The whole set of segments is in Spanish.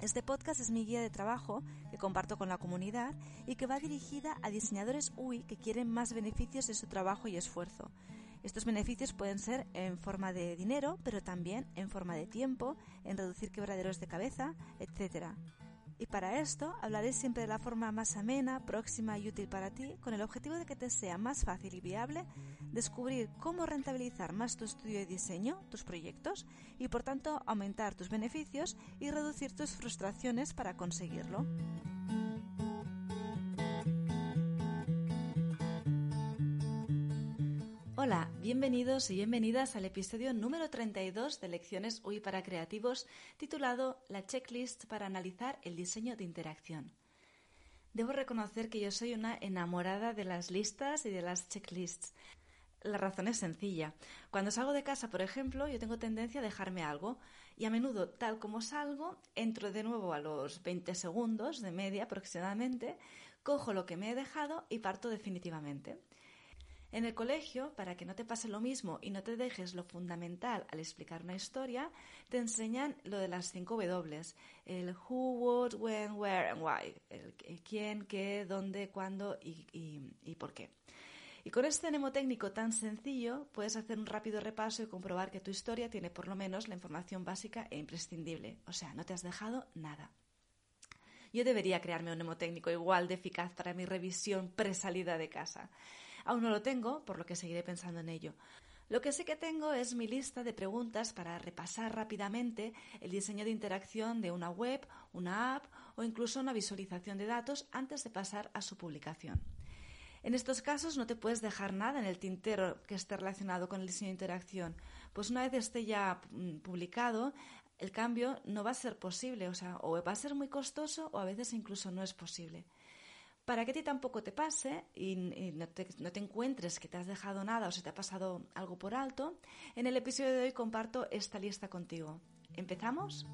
Este podcast es mi guía de trabajo que comparto con la comunidad y que va dirigida a diseñadores UI que quieren más beneficios de su trabajo y esfuerzo. Estos beneficios pueden ser en forma de dinero, pero también en forma de tiempo, en reducir quebraderos de cabeza, etc. Y para esto hablaré siempre de la forma más amena, próxima y útil para ti, con el objetivo de que te sea más fácil y viable descubrir cómo rentabilizar más tu estudio de diseño, tus proyectos, y por tanto aumentar tus beneficios y reducir tus frustraciones para conseguirlo. Hola, bienvenidos y bienvenidas al episodio número 32 de Lecciones UI para Creativos titulado La checklist para analizar el diseño de interacción. Debo reconocer que yo soy una enamorada de las listas y de las checklists. La razón es sencilla. Cuando salgo de casa, por ejemplo, yo tengo tendencia a dejarme algo y a menudo, tal como salgo, entro de nuevo a los 20 segundos de media aproximadamente, cojo lo que me he dejado y parto definitivamente. En el colegio, para que no te pase lo mismo y no te dejes lo fundamental al explicar una historia, te enseñan lo de las cinco W, el who, what, when, where and why, el quién, qué, dónde, cuándo y, y por qué. Y con este mnemotécnico tan sencillo puedes hacer un rápido repaso y comprobar que tu historia tiene por lo menos la información básica e imprescindible, o sea, no te has dejado nada. Yo debería crearme un mnemotécnico igual de eficaz para mi revisión presalida de casa. Aún no lo tengo, por lo que seguiré pensando en ello. Lo que sí que tengo es mi lista de preguntas para repasar rápidamente el diseño de interacción de una web, una app o incluso una visualización de datos antes de pasar a su publicación. En estos casos no te puedes dejar nada en el tintero que esté relacionado con el diseño de interacción, pues una vez esté ya mm, publicado, el cambio no va a ser posible, o sea, o va a ser muy costoso o a veces incluso no es posible. Para que a ti tampoco te pase y, no, te, no, te, encuentres que te has dejado nada o se te ha pasado algo por alto, en el episodio de hoy comparto esta lista contigo. ¿Empezamos?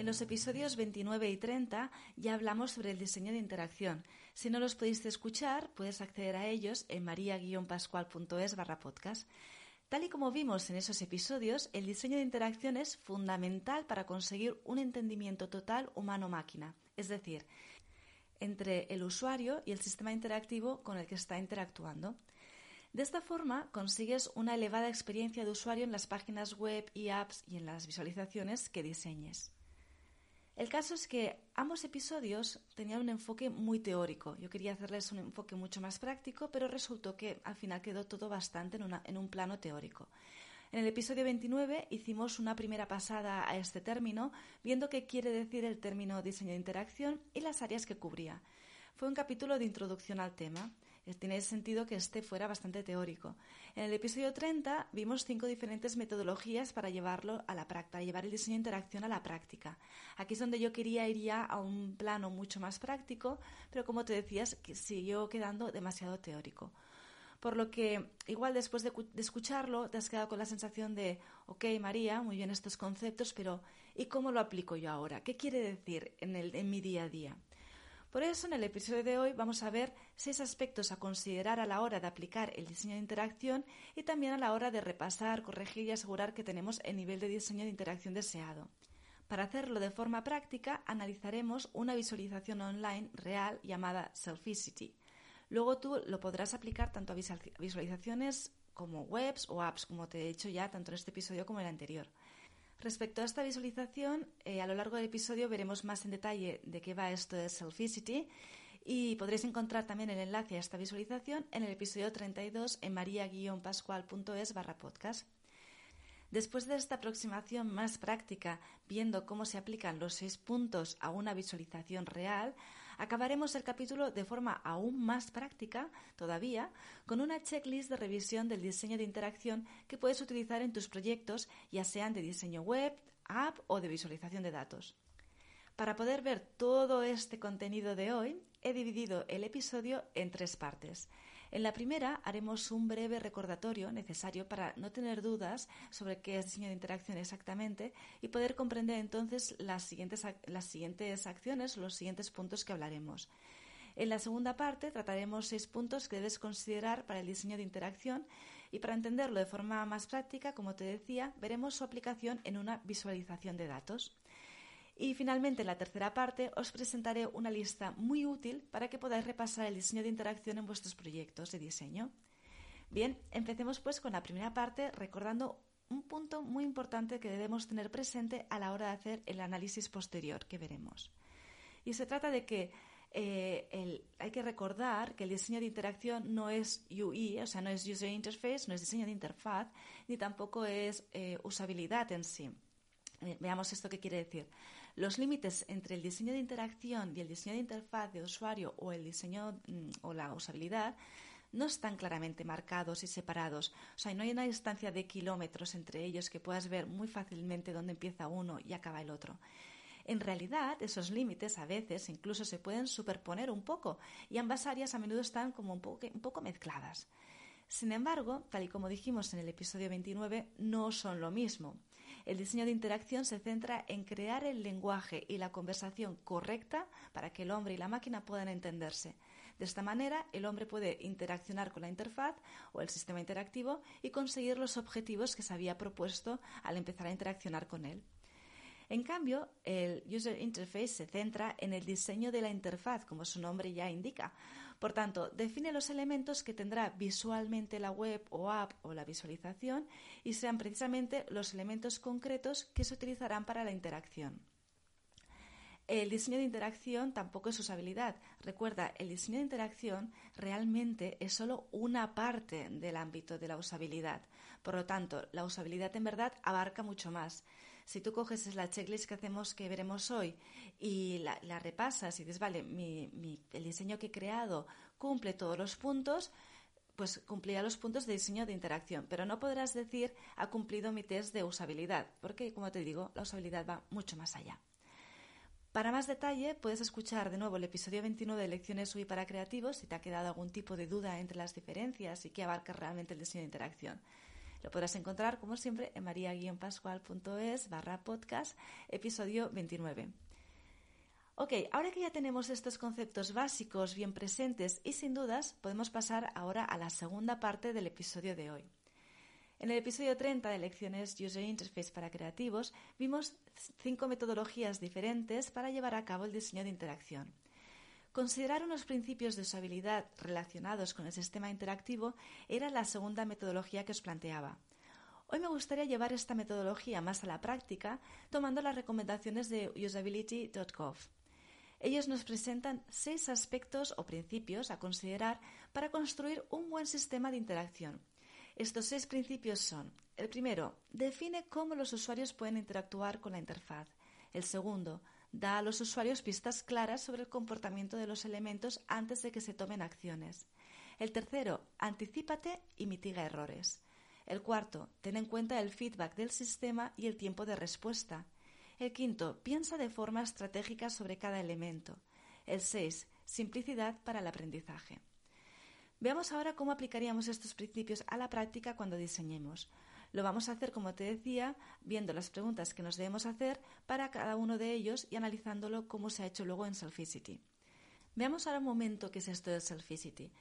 En los episodios 29 y 30 ya hablamos sobre el diseño de interacción. Si no los pudiste escuchar, puedes acceder a ellos en maria-pascual.es barra podcast. Tal y como vimos en esos episodios, el diseño de interacción es fundamental para conseguir un entendimiento total humano-máquina, es decir, entre el usuario y el sistema interactivo con el que está interactuando. De esta forma consigues una elevada experiencia de usuario en las páginas web y apps y en las visualizaciones que diseñes. El caso es que ambos episodios tenían un enfoque muy teórico. Yo quería hacerles un enfoque mucho más práctico, pero resultó que al final quedó todo bastante en, un plano teórico. En el episodio 29 hicimos una primera pasada a este término, viendo qué quiere decir el término diseño de interacción y las áreas que cubría. Fue un capítulo de introducción al tema. Eh, tiene sentido que este fuera bastante teórico. En el episodio 30 vimos cinco diferentes metodologías para llevarlo a la práctica, llevar el diseño de interacción a la práctica. Aquí es donde yo quería ir ya a un plano mucho más práctico, pero como te decías, siguió quedando demasiado teórico. Por lo que igual después de, escucharlo te has quedado con la sensación de, ok María, muy bien estos conceptos, pero ¿y cómo lo aplico yo ahora? ¿Qué quiere decir en mi día a día? Por eso, en el episodio de hoy vamos a ver seis aspectos a considerar a la hora de aplicar el diseño de interacción y también a la hora de repasar, corregir y asegurar que tenemos el nivel de diseño de interacción deseado. Para hacerlo de forma práctica, analizaremos una visualización online real llamada Selficity. Luego tú lo podrás aplicar tanto a visualizaciones como webs o apps, como te he dicho ya tanto en este episodio como en el anterior. Respecto a esta visualización, eh, a lo largo del episodio veremos más en detalle de qué va esto de Selficity y podréis encontrar también el enlace a esta visualización en el episodio 32 en maria-pascual.es barra podcast. Después de esta aproximación más práctica, viendo cómo se aplican los seis puntos a una visualización real, acabaremos el capítulo de forma aún más práctica todavía con una checklist de revisión del diseño de interacción que puedes utilizar en tus proyectos, ya sean de diseño web, app o de visualización de datos. Para poder ver todo este contenido de hoy, he dividido el episodio en tres partes. En la primera haremos un breve recordatorio necesario para no tener dudas sobre qué es diseño de interacción exactamente y poder comprender entonces las siguientes, las siguientes acciones, los siguientes puntos que hablaremos. En la segunda parte trataremos seis puntos que debes considerar para el diseño de interacción y para entenderlo de forma más práctica, como te decía, veremos su aplicación en una visualización de datos. Y finalmente, en la tercera parte, os presentaré una lista muy útil para que podáis repasar el diseño de interacción en vuestros proyectos de diseño. Bien, empecemos pues con la primera parte recordando un punto muy importante que debemos tener presente a la hora de hacer el análisis posterior que veremos. Y se trata de que eh, hay que recordar que el diseño de interacción no es UI, o sea, no es User Interface, no es diseño de interfaz, ni tampoco es eh, usabilidad en sí. Veamos esto qué quiere decir. Los límites entre el diseño de interacción y el diseño de interfaz de usuario o el diseño mm, o la usabilidad no están claramente marcados y separados. O sea, no hay una distancia de kilómetros entre ellos que puedas ver muy fácilmente dónde empieza uno y acaba el otro. En realidad, esos límites a veces incluso se pueden superponer un poco y ambas áreas a menudo están como un poco, un poco mezcladas. Sin embargo, tal y como dijimos en el episodio 29, no son lo mismo. El diseño de interacción se centra en crear el lenguaje y la conversación correcta para que el hombre y la máquina puedan entenderse. De esta manera, el hombre puede interaccionar con la interfaz o el sistema interactivo y conseguir los objetivos que se había propuesto al empezar a interaccionar con él. En cambio, el User Interface se centra en el diseño de la interfaz, como su nombre ya indica, por tanto, define los elementos que tendrá visualmente la web o app o la visualización y sean precisamente los elementos concretos que se utilizarán para la interacción. El diseño de interacción tampoco es usabilidad. Recuerda, el diseño de interacción realmente es solo una parte del ámbito de la usabilidad. Por lo tanto, la usabilidad en verdad abarca mucho más. Si tú coges la checklist que hacemos, que veremos hoy, y la, repasas y dices, vale, el diseño que he creado cumple todos los puntos, pues cumplirá los puntos de diseño de interacción, pero no podrás decir ha cumplido mi test de usabilidad, porque como te digo, la usabilidad va mucho más allá. Para más detalle, puedes escuchar de nuevo el episodio 29 de Lecciones UI para Creativos si te ha quedado algún tipo de duda entre las diferencias y qué abarca realmente el diseño de interacción. Lo podrás encontrar, como siempre, en maria-pascual.es barra podcast, episodio 29. Ok, ahora que ya tenemos estos conceptos básicos bien presentes y sin dudas, podemos pasar ahora a la segunda parte del episodio de hoy. En el episodio 30 de Lecciones User Interface para Creativos vimos cinco metodologías diferentes para llevar a cabo el diseño de interacción. Considerar unos principios de usabilidad relacionados con el sistema interactivo era la segunda metodología que os planteaba. Hoy me gustaría llevar esta metodología más a la práctica tomando las recomendaciones de usability.gov. Ellos nos presentan seis aspectos o principios a considerar para construir un buen sistema de interacción. Estos seis principios son, el primero, define cómo los usuarios pueden interactuar con la interfaz. El segundo, da a los usuarios pistas claras sobre el comportamiento de los elementos antes de que se tomen acciones. El tercero, anticípate y mitiga errores. El cuarto, ten en cuenta el feedback del sistema y el tiempo de respuesta. El quinto, piensa de forma estratégica sobre cada elemento. El seis, simplicidad para el aprendizaje. Veamos ahora cómo aplicaríamos estos principios a la práctica cuando diseñemos. Lo vamos a hacer, como te decía, viendo las preguntas que nos debemos hacer para cada uno de ellos y analizándolo como se ha hecho luego en Selficity. Veamos ahora un momento qué es esto de Selficity.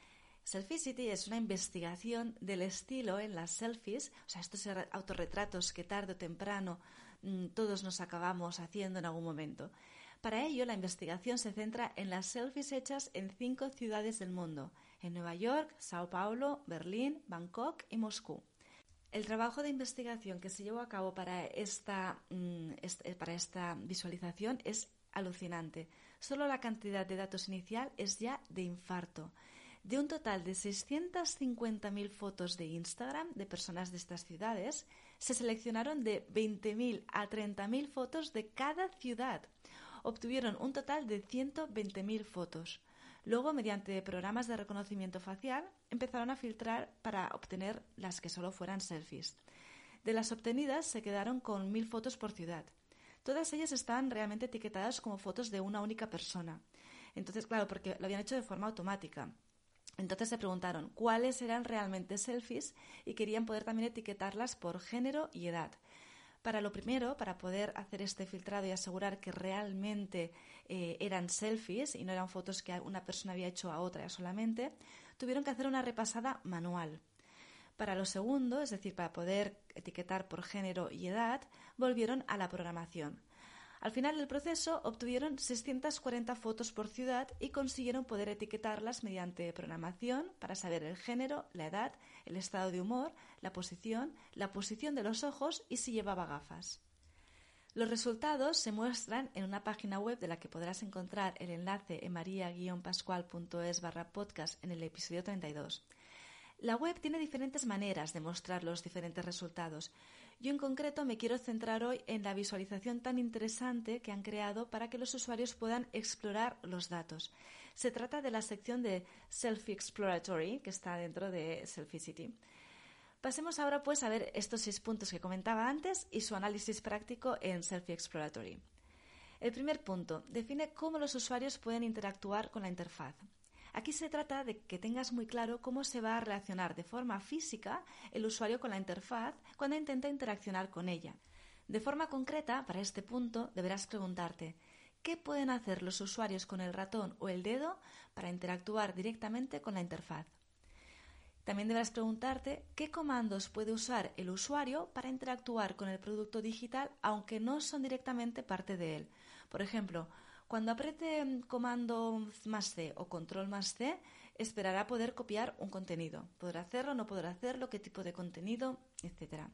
Selficity es una investigación del estilo en las selfies, o sea, estos autorretratos que tarde o temprano mm, todos nos acabamos haciendo en algún momento. Para ello, la investigación se centra en las selfies hechas en cinco ciudades del mundo, en Nueva York, Sao Paulo, Berlín, Bangkok y Moscú. El trabajo de investigación que se llevó a cabo para esta, mm, eh, para esta visualización es alucinante. Solo la cantidad de datos inicial es ya de infarto. De un total de 650.000 fotos de Instagram de personas de estas ciudades, se seleccionaron de 20.000 a 30.000 fotos de cada ciudad. Obtuvieron un total de 120.000 fotos. Luego, mediante programas de reconocimiento facial, empezaron a filtrar para obtener las que solo fueran selfies. De las obtenidas se quedaron con 1.000 fotos por ciudad. Todas ellas están realmente etiquetadas como fotos de una única persona. Entonces, claro, porque lo habían hecho de forma automática. Entonces se preguntaron cuáles eran realmente selfies y querían poder también etiquetarlas por género y edad. Para lo primero, para poder hacer este filtrado y asegurar que realmente eh, eran selfies y no eran fotos que una persona había hecho a otra solamente, tuvieron que hacer una repasada manual. Para lo segundo, es decir, para poder etiquetar por género y edad, volvieron a la programación. Al final del proceso obtuvieron 640 fotos por ciudad y consiguieron poder etiquetarlas mediante programación para saber el género, la edad, el estado de humor, la posición, la posición de los ojos y si llevaba gafas. Los resultados se muestran en una página web de la que podrás encontrar el enlace en maria-pascual.es barra podcast en el episodio 32. La web tiene diferentes maneras de mostrar los diferentes resultados. Yo en concreto me quiero centrar hoy en la visualización tan interesante que han creado para que los usuarios puedan explorar los datos. Se trata de la sección de Selfie Exploratory que está dentro de Selfie City. Pasemos ahora pues a ver estos seis puntos que comentaba antes y su análisis práctico en Selfie Exploratory. El primer punto define cómo los usuarios pueden interactuar con la interfaz. Aquí se trata de que tengas muy claro cómo se va a relacionar de forma física el usuario con la interfaz cuando intenta interaccionar con ella. De forma concreta, para este punto, deberás preguntarte ¿qué pueden hacer los usuarios con el ratón o el dedo para interactuar directamente con la interfaz? También deberás preguntarte qué comandos puede usar el usuario para interactuar con el producto digital aunque no son directamente parte de él. Por ejemplo, cuando apriete comando más C o control más C, esperará poder copiar un contenido. Podrá hacerlo, no podrá hacerlo, qué tipo de contenido, etc.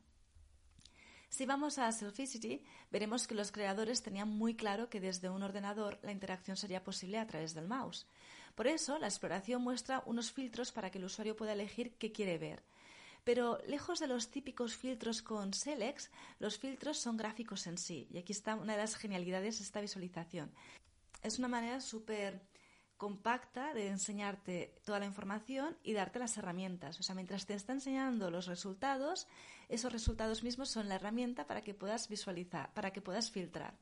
Si vamos a Selficity, veremos que los creadores tenían muy claro que desde un ordenador la interacción sería posible a través del mouse. Por eso, la exploración muestra unos filtros para que el usuario pueda elegir qué quiere ver. Pero lejos de los típicos filtros con Selex, los filtros son gráficos en sí. Y aquí está una de las genialidades de esta visualización es una manera súper compacta de enseñarte toda la información y darte las herramientas. O sea, mientras te está enseñando los resultados, esos resultados mismos son la herramienta para que puedas visualizar, para que puedas filtrar.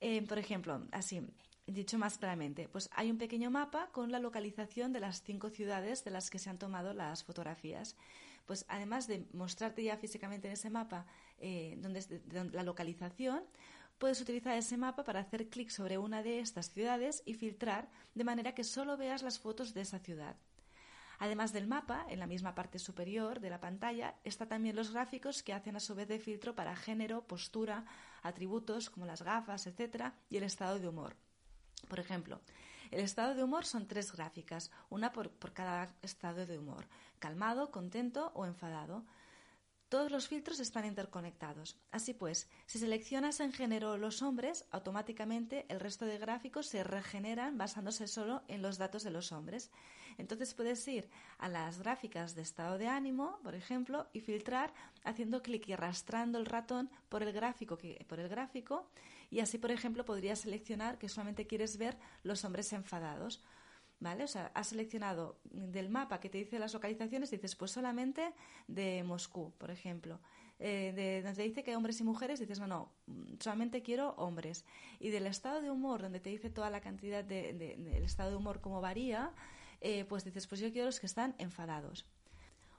Eh, por ejemplo, así, dicho más claramente, pues hay un pequeño mapa con la localización de las cinco ciudades de las que se han tomado las fotografías. Pues además de mostrarte ya físicamente en ese mapa eh, donde, la localización, puedes utilizar ese mapa para hacer clic sobre una de estas ciudades y filtrar de manera que solo veas las fotos de esa ciudad. Además del mapa, en la misma parte superior de la pantalla, están también los gráficos que hacen a su vez de filtro para género, postura, atributos como las gafas, etc. y el estado de humor. Por ejemplo, el estado de humor son tres gráficas, una por, por cada estado de humor, calmado, contento o enfadado. Todos los filtros están interconectados. Así pues, si seleccionas en género los hombres, automáticamente el resto de gráficos se regeneran basándose solo en los datos de los hombres. Entonces puedes ir a las gráficas de estado de ánimo, por ejemplo, y filtrar haciendo clic y arrastrando el ratón por el gráfico, y así, por ejemplo, podrías seleccionar que solamente quieres ver los hombres enfadados ¿vale? O sea, has seleccionado del mapa que te dice las localizaciones, dices, pues solamente de Moscú, por ejemplo. Eh, de donde te dice que hombres y mujeres, dices, no, no, solamente quiero hombres. Y del estado de humor, donde te dice toda la cantidad de, del estado de humor, cómo varía, eh, pues dices, pues yo quiero los que están enfadados.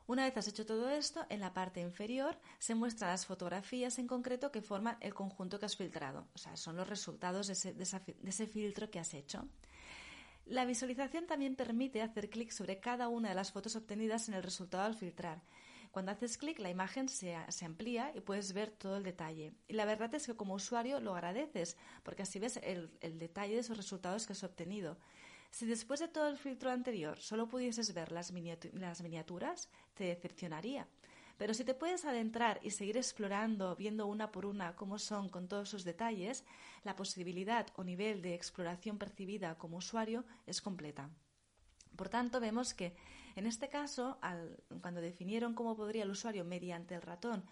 Una vez has hecho todo esto, en la parte inferior se muestran las fotografías en concreto que forman el conjunto que has filtrado. O sea, son los resultados de ese, de ese filtro que has hecho. La visualización también permite hacer clic sobre cada una de las fotos obtenidas en el resultado al filtrar. Cuando haces clic, la imagen se, amplía y puedes ver todo el detalle. Y la verdad es que como usuario lo agradeces, porque así ves el, detalle de esos resultados que has obtenido. Si después de todo el filtro anterior solo pudieses ver las, miniaturas, te decepcionaría. Pero si te puedes adentrar y seguir explorando, viendo una por una cómo son con todos sus detalles, la posibilidad o nivel de exploración percibida como usuario es completa. Por tanto, vemos que en este caso, cuando definieron cómo podría el usuario mediante el ratón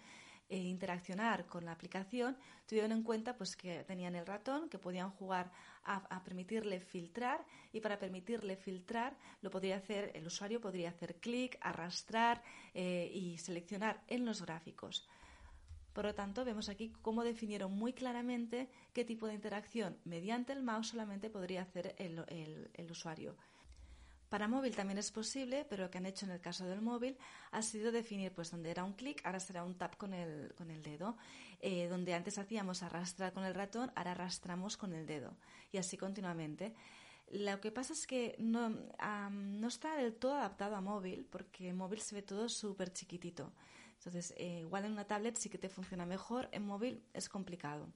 e interaccionar con la aplicación, tuvieron en cuenta pues, que tenían el ratón, que podían jugar a, permitirle filtrar y para permitirle filtrar lo podría hacer, el usuario podría hacer clic, arrastrar eh, y seleccionar en los gráficos. Por lo tanto, vemos aquí cómo definieron muy claramente qué tipo de interacción mediante el mouse solamente podría hacer el usuario. Para móvil también es posible, pero lo que han hecho en el caso del móvil ha sido definir, pues donde era un clic, ahora será un tap con el, con el dedo. Eh, donde antes hacíamos arrastrar con el ratón, ahora arrastramos con el dedo. Y así continuamente. Lo que pasa es que no, no está del todo adaptado a móvil, porque en móvil se ve todo súper chiquitito. Entonces, eh, igual en una tablet sí que te funciona mejor, en móvil es complicado.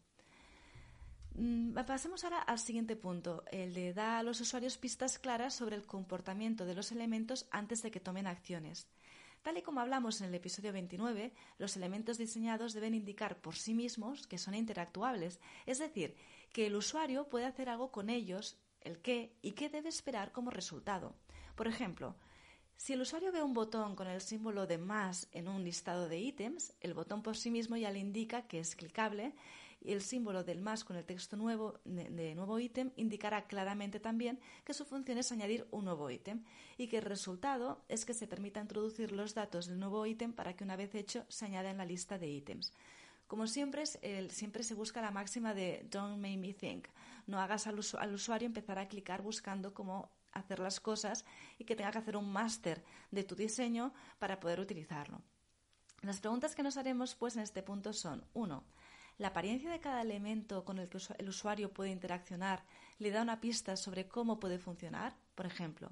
Mm, pasemos ahora al siguiente punto, el de dar a los usuarios pistas claras sobre el comportamiento de los elementos antes de que tomen acciones. Tal y como hablamos en el episodio 29, los elementos diseñados deben indicar por sí mismos que son interactuables, es decir, que el usuario puede hacer algo con ellos, el qué y qué debe esperar como resultado. Por ejemplo, si el usuario ve un botón con el símbolo de más en un listado de ítems, el botón por sí mismo ya le indica que es clicable el símbolo del más con el texto nuevo de, nuevo ítem indicará claramente también que su función es añadir un nuevo ítem y que el resultado es que se permita introducir los datos del nuevo ítem para que una vez hecho se añada en la lista de ítems. Como siempre, siempre se busca la máxima de don't make me think. No hagas al, usuario empezar a clicar buscando cómo hacer las cosas y que tenga que hacer un máster de tu diseño para poder utilizarlo. Las preguntas que nos haremos pues en este punto son 1. La apariencia de cada elemento con el que el usuario puede interaccionar le da una pista sobre cómo puede funcionar. Por ejemplo,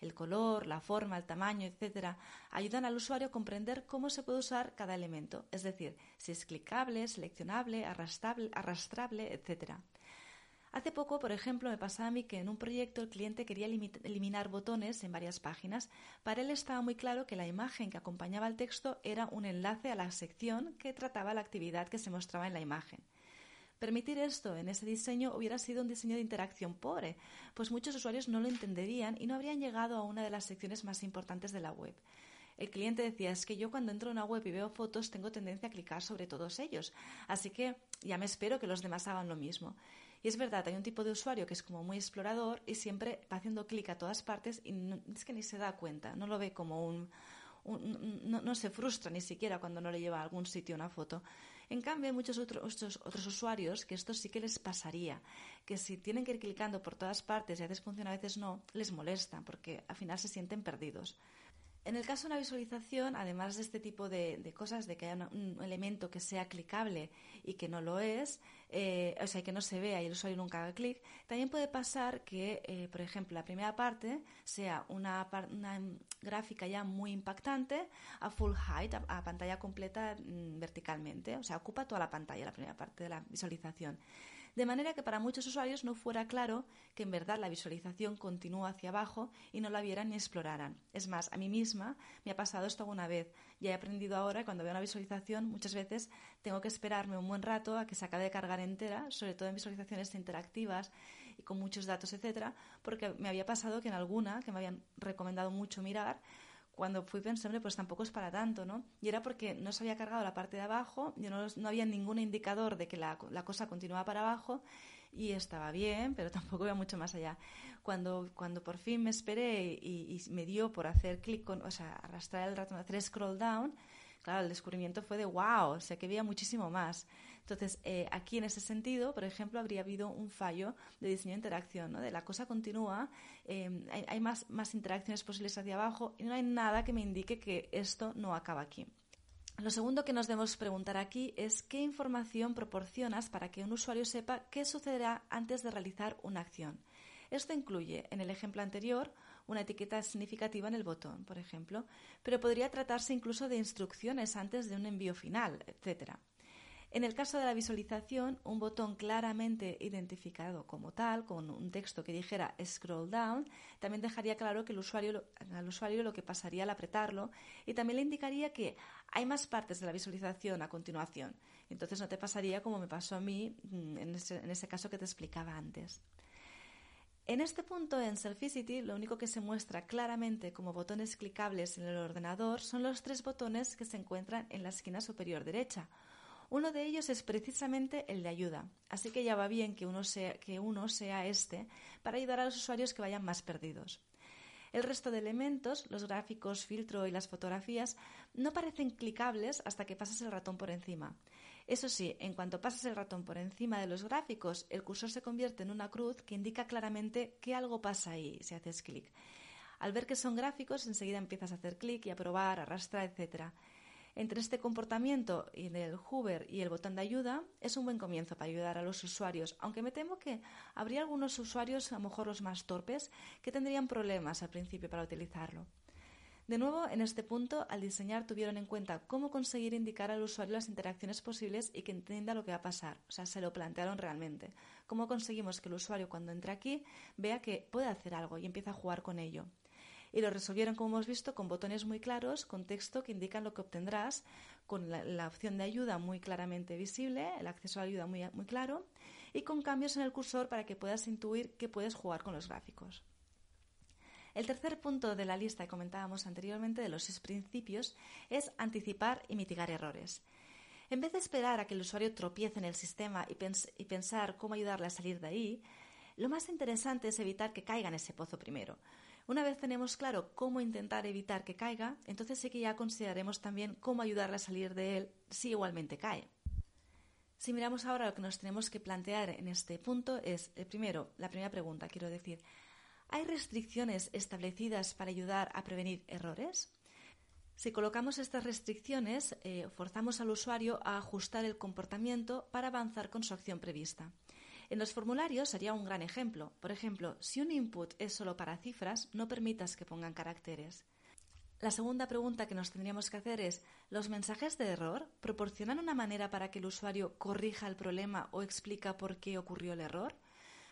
el color, la forma, el tamaño, etc., ayudan al usuario a comprender cómo se puede usar cada elemento, es decir, si es clicable, seleccionable, arrastrable, arrastrable etc. Hace poco, por ejemplo, me pasaba a mí que en un proyecto el cliente quería eliminar botones en varias páginas. Para él estaba muy claro que la imagen que acompañaba el texto era un enlace a la sección que trataba la actividad que se mostraba en la imagen. Permitir esto en ese diseño hubiera sido un diseño de interacción pobre, pues muchos usuarios no lo entenderían y no habrían llegado a una de las secciones más importantes de la web. El cliente decía, es que yo cuando entro en una web y veo fotos tengo tendencia a clicar sobre todos ellos, así que ya me espero que los demás hagan lo mismo. Y es verdad, hay un tipo de usuario que es como muy explorador y siempre va haciendo clic a todas partes y es que ni se da cuenta, no lo ve como un... no, se frustra ni siquiera cuando no le lleva a algún sitio una foto. En cambio, hay muchos otros, otros usuarios que esto sí que les pasaría, que si tienen que ir clicando por todas partes y a veces funciona, a veces no, les molesta porque al final se sienten perdidos. En el caso de una visualización, además de este tipo de, cosas, de que haya un elemento que sea clicable y que no lo es, eh, o sea, que no se vea y el usuario nunca haga clic, también puede pasar que, eh, por ejemplo, la primera parte sea una, gráfica ya muy impactante a full height, a, pantalla completa mm, verticalmente, o sea, ocupa toda la pantalla la primera parte de la visualización de manera que para muchos usuarios no fuera claro que en verdad la visualización continúa hacia abajo y no la vieran ni exploraran. Es más, a mí misma me ha pasado esto alguna vez. Ya he aprendido ahora, cuando veo una visualización, muchas veces tengo que esperarme un buen rato a que se acabe de cargar entera, sobre todo en visualizaciones interactivas y con muchos datos, etcétera, porque me había pasado que en alguna, que me habían recomendado mucho mirar, cuando fui pensando, pues tampoco es para tanto, ¿no? Y era porque no se había cargado la parte de abajo, y no, no había ningún indicador de que la, la, cosa continuaba para abajo y estaba bien, pero tampoco iba mucho más allá. Cuando, cuando por fin me esperé y, y me dio por hacer clic, con, o sea, arrastrar el ratón, hacer scroll down, claro, el descubrimiento fue de wow, o sea, que había muchísimo más. Entonces, eh, aquí en ese sentido, por ejemplo, habría habido un fallo de diseño de interacción, ¿no? De la cosa continúa, eh, hay, más, más interacciones posibles hacia abajo y no hay nada que me indique que esto no acaba aquí. Lo segundo que nos debemos preguntar aquí es qué información proporcionas para que un usuario sepa qué sucederá antes de realizar una acción. Esto incluye, en el ejemplo anterior, una etiqueta significativa en el botón, por ejemplo, pero podría tratarse incluso de instrucciones antes de un envío final, etc. En el caso de la visualización, un botón claramente identificado como tal, con un texto que dijera scroll down, también dejaría claro que el usuario, al usuario lo que pasaría al apretarlo y también le indicaría que hay más partes de la visualización a continuación. Entonces no te pasaría como me pasó a mí mm, en ese, en ese caso que te explicaba antes. En este punto en Selficity lo único que se muestra claramente como botones clicables en el ordenador son los tres botones que se encuentran en la esquina superior derecha, uno de ellos es precisamente el de ayuda, así que ya va bien que uno sea, este para ayudar a los usuarios que vayan más perdidos. El resto de elementos, los gráficos, filtro y las fotografías, no parecen clicables hasta que pasas el ratón por encima. Eso sí, en cuanto pasas el ratón por encima de los gráficos, el cursor se convierte en una cruz que indica claramente que algo pasa ahí si haces clic. Al ver que son gráficos, enseguida empiezas a hacer clic y a probar, arrastrar, etc. Entre este comportamiento y el Hoover y el botón de ayuda es un buen comienzo para ayudar a los usuarios, aunque me temo que habría algunos usuarios, a lo mejor los más torpes, que tendrían problemas al principio para utilizarlo. De nuevo, en este punto, al diseñar tuvieron en cuenta cómo conseguir indicar al usuario las interacciones posibles y que entienda lo que va a pasar. O sea, se lo plantearon realmente. ¿Cómo conseguimos que el usuario cuando entre aquí vea que puede hacer algo y empieza a jugar con ello? Y lo resolvieron, como hemos visto, con botones muy claros, con texto que indican lo que obtendrás, con la, opción de ayuda muy claramente visible, el acceso a la ayuda muy, claro, y con cambios en el cursor para que puedas intuir que puedes jugar con los gráficos. El tercer punto de la lista que comentábamos anteriormente de los seis principios es anticipar y mitigar errores. En vez de esperar a que el usuario tropiece en el sistema y, y, pensar cómo ayudarle a salir de ahí, lo más interesante es evitar que caiga en ese pozo primero. Una vez tenemos claro cómo intentar evitar que caiga, entonces sí que ya consideraremos también cómo ayudarle a salir de él si igualmente cae. Si miramos ahora lo que nos tenemos que plantear en este punto es, el primero, la primera pregunta, quiero decir, ¿hay restricciones establecidas para ayudar a prevenir errores? Si colocamos estas restricciones, eh, forzamos al usuario a ajustar el comportamiento para avanzar con su acción prevista. En los formularios sería un gran ejemplo. Por ejemplo, si un input es solo para cifras, no permitas que pongan caracteres. La segunda pregunta que nos tendríamos que hacer es, ¿los mensajes de error proporcionan una manera para que el usuario corrija el problema o explica por qué ocurrió el error?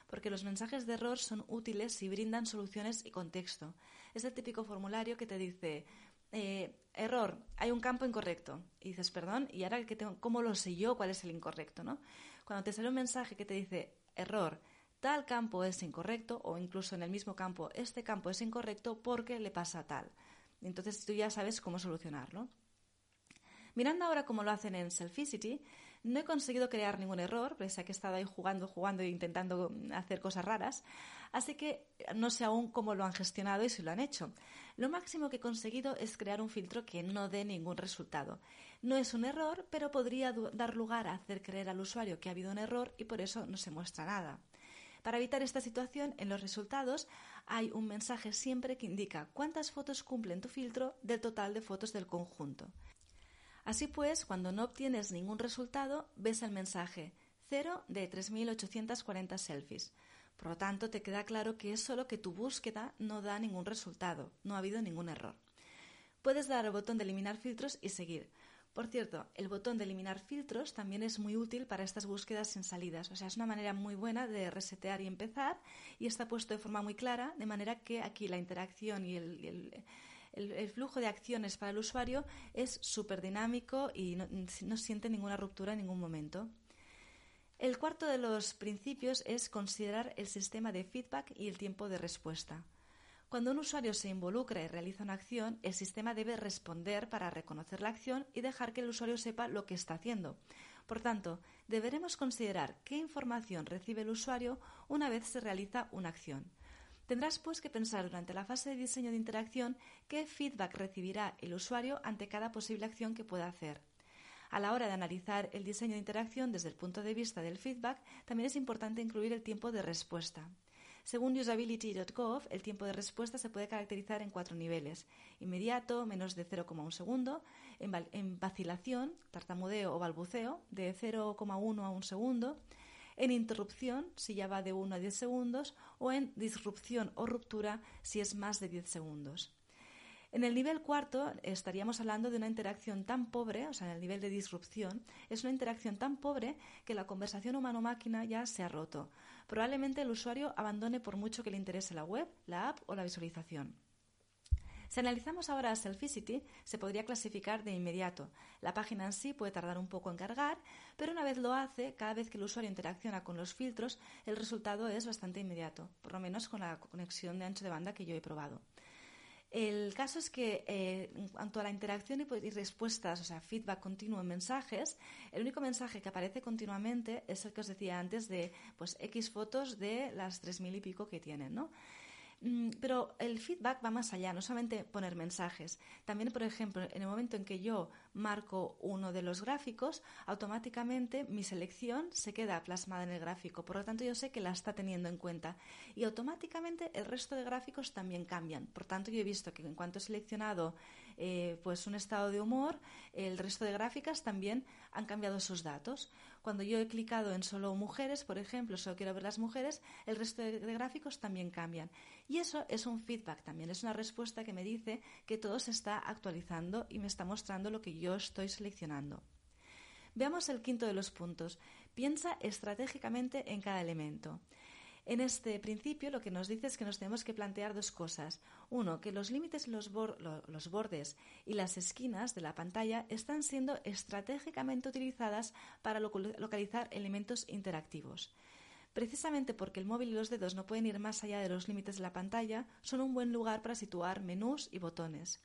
Porque los mensajes de error son útiles si brindan soluciones y contexto. Es el típico formulario que te dice, eh, error, hay un campo incorrecto. Y dices, perdón, ¿y ahora cómo lo sé yo cuál es el incorrecto? ¿no? Cuando te sale un mensaje que te dice error, tal campo es incorrecto o incluso en el mismo campo este campo es incorrecto porque le pasa tal. Entonces tú ya sabes cómo solucionarlo. Mirando ahora cómo lo hacen en Selficity, no he conseguido crear ningún error, pese a que he estado ahí jugando, jugando e intentando hacer cosas raras, así que no sé aún cómo lo han gestionado y si lo han hecho. Lo máximo que he conseguido es crear un filtro que no dé ningún resultado. No es un error, pero podría dar lugar a hacer creer al usuario que ha habido un error y por eso no se muestra nada. Para evitar esta situación, en los resultados hay un mensaje siempre que indica cuántas fotos cumplen tu filtro del total de fotos del conjunto. Así pues, cuando no obtienes ningún resultado, ves el mensaje 0 de 3.840 selfies. Por lo tanto, te queda claro que es solo que tu búsqueda no da ningún resultado, no ha habido ningún error. Puedes dar al botón de eliminar filtros y seguir. Por cierto, el botón de eliminar filtros también es muy útil para estas búsquedas sin salidas. O sea, es una manera muy buena de resetear y empezar y está puesto de forma muy clara, de manera que aquí la interacción y el, flujo de acciones para el usuario es súper dinámico y no, siente ninguna ruptura en ningún momento. El cuarto de los principios es considerar el sistema de feedback y el tiempo de respuesta. Cuando un usuario se involucra y realiza una acción, el sistema debe responder para reconocer la acción y dejar que el usuario sepa lo que está haciendo. Por tanto, deberemos considerar qué información recibe el usuario una vez se realiza una acción. Tendrás pues que pensar durante la fase de diseño de interacción qué feedback recibirá el usuario ante cada posible acción que pueda hacer. A la hora de analizar el diseño de interacción desde el punto de vista del feedback, también es importante incluir el tiempo de respuesta. Según usability.gov, el tiempo de respuesta se puede caracterizar en cuatro niveles. Inmediato, menos de 0,1 segundo. En, vacilación, tartamudeo o balbuceo, de 0,1 a 1 segundo. En interrupción, si ya va de 1 a 10 segundos. O en disrupción o ruptura, si es más de 10 segundos. En el nivel cuarto estaríamos hablando de una interacción tan pobre, o sea, en el nivel de disrupción, es una interacción tan pobre que la conversación humano-máquina ya se ha roto. Probablemente el usuario abandone por mucho que le interese la web, la app o la visualización. Si analizamos ahora Selficity, se podría clasificar de inmediato. La página en sí puede tardar un poco en cargar, pero una vez lo hace, cada vez que el usuario interacciona con los filtros, el resultado es bastante inmediato, por lo menos con la conexión de ancho de banda que yo he probado. El caso es que eh, en cuanto a la interacción y, respuestas, o sea, feedback continuo en mensajes, el único mensaje que aparece continuamente es el que os decía antes de pues X fotos de las tres mil y pico que tienen, ¿no? Mm, pero el feedback va más allá, no solamente poner mensajes. También, por ejemplo, en el momento en que yo marco uno de los gráficos, automáticamente mi selección se queda plasmada en el gráfico. Por lo tanto, yo sé que la está teniendo en cuenta. Y automáticamente el resto de gráficos también cambian. Por tanto, yo he visto que en cuanto he seleccionado eh, pues un estado de humor, el resto de gráficas también han cambiado sus datos. Cuando yo he clicado en solo mujeres, por ejemplo, solo quiero ver las mujeres, el resto de, gráficos también cambian. Y eso es un feedback también, es una respuesta que me dice que todo se está actualizando y me está mostrando lo que yo estoy seleccionando. Veamos el quinto de los puntos. Piensa estratégicamente en cada elemento. En este principio lo que nos dice es que nos tenemos que plantear dos cosas. Uno, que los límites, los, los bordes y las esquinas de la pantalla están siendo estratégicamente utilizadas para localizar elementos interactivos. Precisamente porque el móvil y los dedos no pueden ir más allá de los límites de la pantalla, son un buen lugar para situar menús y botones.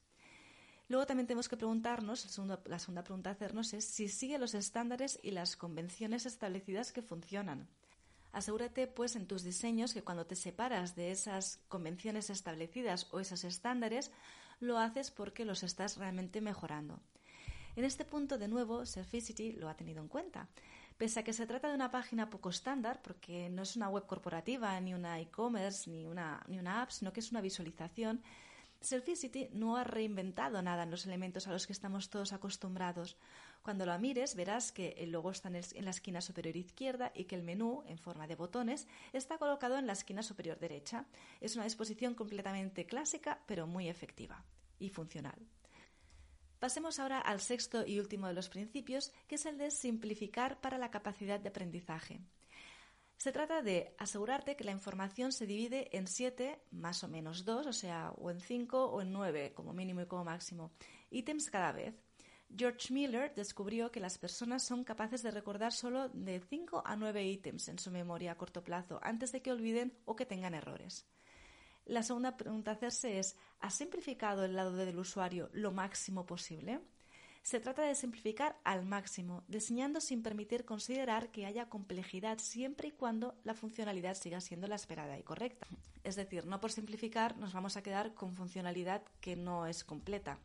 Luego también tenemos que preguntarnos, la segunda pregunta hacernos es si sigue los estándares y las convenciones establecidas que funcionan. Asegúrate, pues, en tus diseños que cuando te separas de esas convenciones establecidas o esos estándares, lo haces porque los estás realmente mejorando. En este punto, de nuevo, Selficity lo ha tenido en cuenta. Pese a que se trata de una página poco estándar, porque no es una web corporativa, ni una e-commerce, ni una, ni una app, sino que es una visualización, Selficity no ha reinventado nada en los elementos a los que estamos todos acostumbrados. Cuando lo mires verás que el logo está en la esquina superior izquierda y que el menú, en forma de botones, está colocado en la esquina superior derecha. Es una disposición completamente clásica, pero muy efectiva y funcional. Pasemos ahora al sexto y último de los principios, que es el de simplificar para la capacidad de aprendizaje. Se trata de asegurarte que la información se divide en siete, más o menos dos, o sea, o en cinco o en nueve, como mínimo y como máximo, ítems cada vez. George Miller descubrió que las personas son capaces de recordar solo de 5 a 9 ítems en su memoria a corto plazo antes de que olviden o que tengan errores. La segunda pregunta a hacerse es, ¿ha simplificado el lado del usuario lo máximo posible? Se trata de simplificar al máximo, diseñando sin permitir considerar que haya complejidad siempre y cuando la funcionalidad siga siendo la esperada y correcta. Es decir, no por simplificar nos vamos a quedar con funcionalidad que no es completa.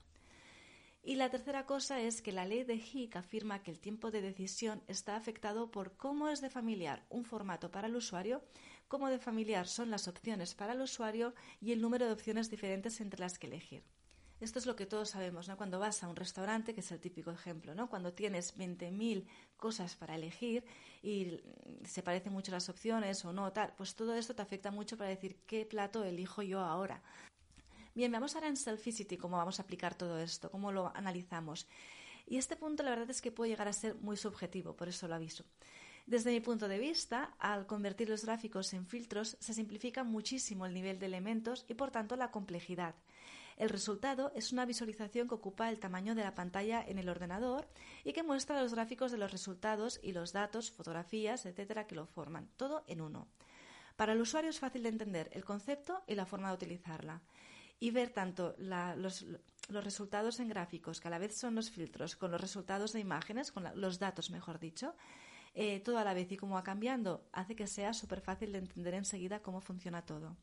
Y la tercera cosa es que la ley de Hick afirma que el tiempo de decisión está afectado por cómo es de familiar un formato para el usuario, cómo de familiar son las opciones para el usuario y el número de opciones diferentes entre las que elegir. Esto es lo que todos sabemos, ¿no? Cuando vas a un restaurante, que es el típico ejemplo, ¿no? Cuando tienes 20.000 cosas para elegir y se parecen mucho las opciones o no, tal, pues todo esto te afecta mucho para decir qué plato elijo yo ahora. Bien, vamos ahora en Selficity cómo vamos a aplicar todo esto, cómo lo analizamos. Y este punto la verdad es que puede llegar a ser muy subjetivo, por eso lo aviso. Desde mi punto de vista, al convertir los gráficos en filtros, se simplifica muchísimo el nivel de elementos y por tanto la complejidad. El resultado es una visualización que ocupa el tamaño de la pantalla en el ordenador y que muestra los gráficos de los resultados y los datos, fotografías, etcétera, que lo forman, todo en uno. Para el usuario es fácil de entender el concepto y la forma de utilizarla y ver tanto los, resultados en gráficos, que a la vez son los filtros, con los resultados de imágenes, con los datos, mejor dicho, eh, todo a la vez y cómo va cambiando, hace que sea súper fácil de entender enseguida cómo funciona todo.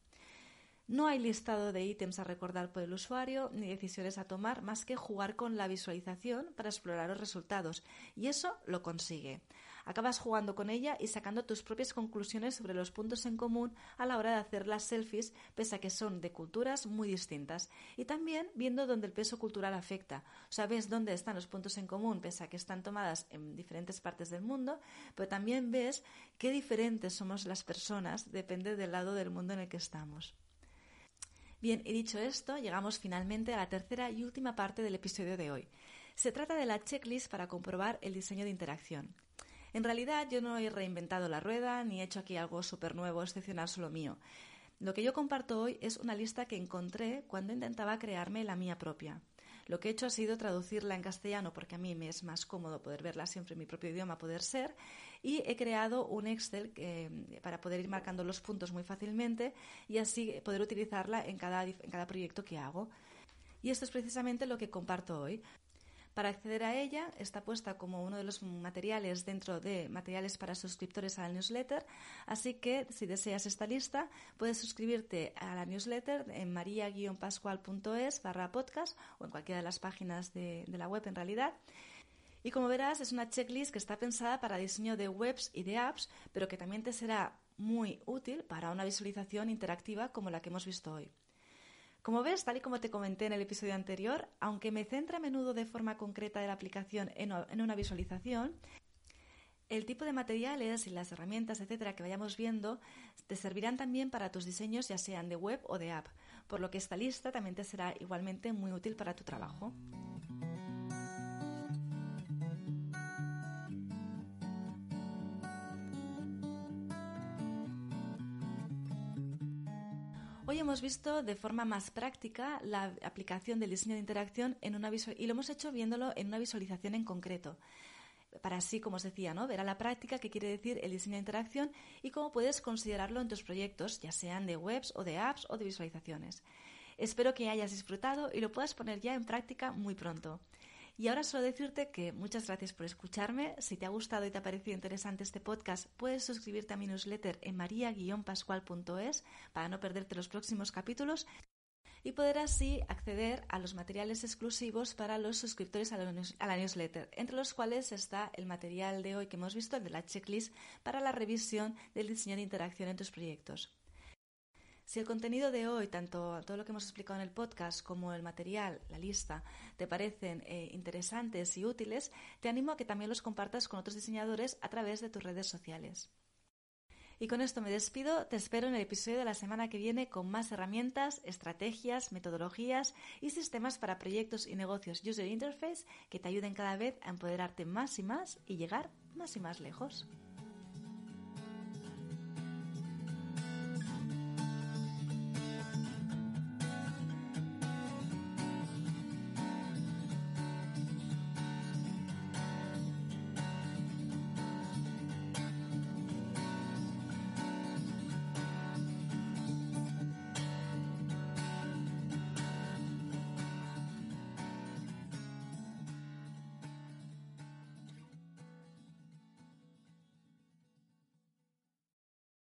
No hay listado de ítems a recordar por el usuario ni decisiones a tomar más que jugar con la visualización para explorar los resultados, y eso lo consigue. Acabas jugando con ella y sacando tus propias conclusiones sobre los puntos en común a la hora de hacer las selfies, pese a que son de culturas muy distintas. Y también viendo dónde el peso cultural afecta. Sabes dónde están los puntos en común, pese a que están tomadas en diferentes partes del mundo, pero también ves qué diferentes somos las personas, depende del lado del mundo en el que estamos. Bien, y dicho esto, llegamos finalmente a la tercera y última parte del episodio de hoy. Se trata de la checklist para comprobar el diseño de interacción. En realidad yo no he reinventado la rueda ni he hecho aquí algo súper nuevo, excepcional solo mío. Lo que yo comparto hoy es una lista que encontré cuando intentaba crearme la mía propia. Lo que he hecho ha sido traducirla en castellano porque a mí me es más cómodo poder verla siempre en mi propio idioma, poder ser, y he creado un Excel para poder ir marcando los puntos muy fácilmente y así poder utilizarla en cada, en cada proyecto que hago. Y esto es precisamente lo que comparto hoy. Para acceder a ella está puesta como uno de los materiales dentro de materiales para suscriptores a la newsletter, así que si deseas esta lista puedes suscribirte a la newsletter en maria-pascual.es barra podcast o en cualquiera de las páginas de, de la web en realidad. Y como verás, es una checklist que está pensada para diseño de webs y de apps, pero que también te será muy útil para una visualización interactiva como la que hemos visto hoy. Como ves, tal y como te comenté en el episodio anterior, aunque me centra a menudo de forma concreta de la aplicación en una visualización, el tipo de materiales y las herramientas, etcétera, que vayamos viendo te servirán también para tus diseños, ya sean de web o de app, por lo que esta lista también te será igualmente muy útil para tu trabajo. Hemos visto de forma más práctica la aplicación del diseño de interacción en una y lo hemos hecho viéndolo en una visualización en concreto. Para así, como os decía, ¿no? ver a la práctica qué quiere decir el diseño de interacción y cómo puedes considerarlo en tus proyectos, ya sean de webs o de apps o de visualizaciones. Espero que hayas disfrutado y lo puedas poner ya en práctica muy pronto. Y ahora solo decirte que muchas gracias por escucharme. Si te ha gustado y te ha parecido interesante este podcast, puedes suscribirte a mi newsletter en maria-pascual.es para no perderte los próximos capítulos y poder así acceder a los materiales exclusivos para los suscriptores a la, newsletter, entre los cuales está el material de hoy que hemos visto, el de la checklist para la revisión del diseño de interacción en tus proyectos. Si el contenido de hoy, tanto todo lo que hemos explicado en el podcast como el material, la lista, te parecen eh, interesantes y útiles, te animo a que también los compartas con otros diseñadores a través de tus redes sociales. Y con esto me despido, te espero en el episodio de la semana que viene con más herramientas, estrategias, metodologías y sistemas para proyectos y negocios User Interface que te ayuden cada vez a empoderarte más y más y llegar más y más lejos.